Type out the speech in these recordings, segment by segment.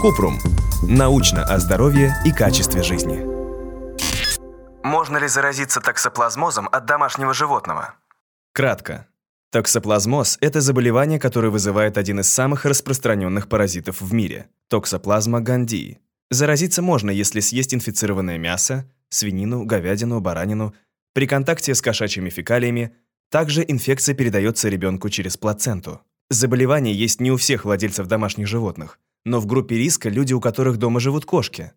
Купрум. Научно о здоровье и качестве жизни. Можно ли заразиться токсоплазмозом от домашнего животного? Кратко. Токсоплазмоз – это заболевание, которое вызывает один из самых распространенных паразитов в мире – токсоплазма гандии. Заразиться можно, если съесть инфицированное мясо, свинину, говядину, баранину, при контакте с кошачьими фекалиями, также инфекция передается ребенку через плаценту. Заболевание есть не у всех владельцев домашних животных, но в группе риска люди, у которых дома живут кошки.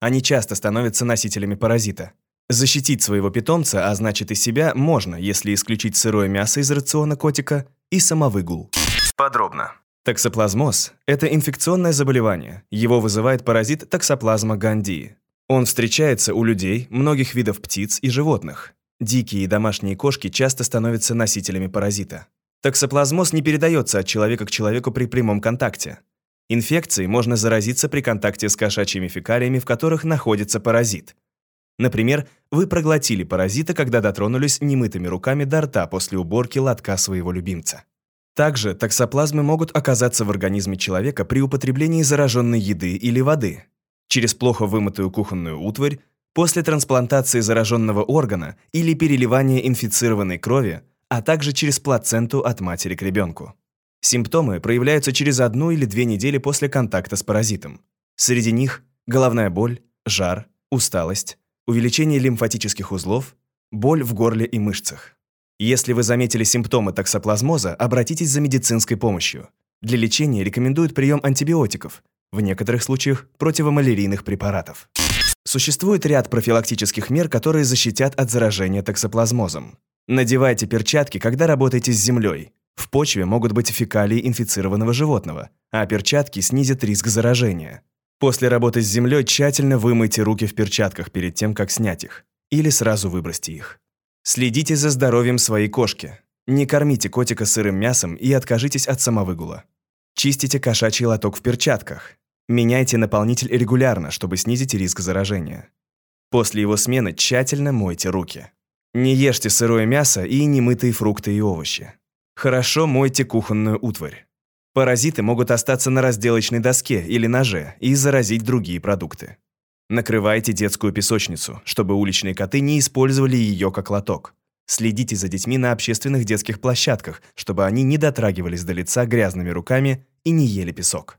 Они часто становятся носителями паразита. Защитить своего питомца, а значит и себя, можно, если исключить сырое мясо из рациона котика и самовыгул. Подробно. Токсоплазмоз – это инфекционное заболевание. Его вызывает паразит токсоплазма гандии. Он встречается у людей, многих видов птиц и животных. Дикие и домашние кошки часто становятся носителями паразита. Токсоплазмоз не передается от человека к человеку при прямом контакте. Инфекцией можно заразиться при контакте с кошачьими фекалиями, в которых находится паразит – Например, вы проглотили паразита, когда дотронулись немытыми руками до рта после уборки лотка своего любимца. Также токсоплазмы могут оказаться в организме человека при употреблении зараженной еды или воды, через плохо вымытую кухонную утварь, после трансплантации зараженного органа или переливания инфицированной крови, а также через плаценту от матери к ребенку. Симптомы проявляются через одну или две недели после контакта с паразитом. Среди них головная боль, жар, усталость, увеличение лимфатических узлов, боль в горле и мышцах. Если вы заметили симптомы токсоплазмоза, обратитесь за медицинской помощью. Для лечения рекомендуют прием антибиотиков, в некоторых случаях противомалярийных препаратов. Существует ряд профилактических мер, которые защитят от заражения токсоплазмозом. Надевайте перчатки, когда работаете с землей. В почве могут быть фекалии инфицированного животного, а перчатки снизят риск заражения. После работы с землей тщательно вымойте руки в перчатках перед тем, как снять их. Или сразу выбросьте их. Следите за здоровьем своей кошки. Не кормите котика сырым мясом и откажитесь от самовыгула. Чистите кошачий лоток в перчатках. Меняйте наполнитель регулярно, чтобы снизить риск заражения. После его смены тщательно мойте руки. Не ешьте сырое мясо и немытые фрукты и овощи. Хорошо мойте кухонную утварь. Паразиты могут остаться на разделочной доске или ноже и заразить другие продукты. Накрывайте детскую песочницу, чтобы уличные коты не использовали ее как лоток. Следите за детьми на общественных детских площадках, чтобы они не дотрагивались до лица грязными руками и не ели песок.